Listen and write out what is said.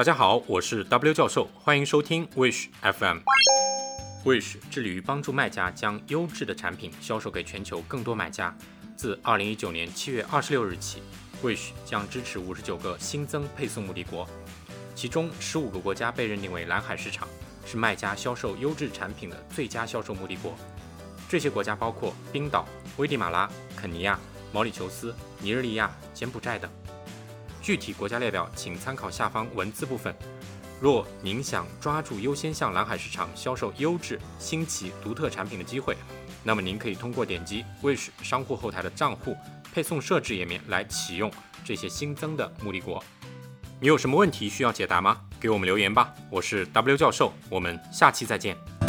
大家好，我是 W 教授，欢迎收听 Wish FM。Wish 致力于帮助卖家将优质的产品销售给全球更多买家。自2019年7月26日起，Wish 将支持59个新增配送目的国，其中15个国家被认定为蓝海市场，是卖家销售优质产品的最佳销售目的国。这些国家包括冰岛、危地马拉、肯尼亚、毛里求斯、尼日利亚、柬埔寨等。具体国家列表请参考下方文字部分。若您想抓住优先向蓝海市场销售优质、新奇、独特产品的机会，那么您可以通过点击 Wish 商户后台的账户配送设置页面来启用这些新增的目的国。你有什么问题需要解答吗？给我们留言吧。我是 W 教授，我们下期再见。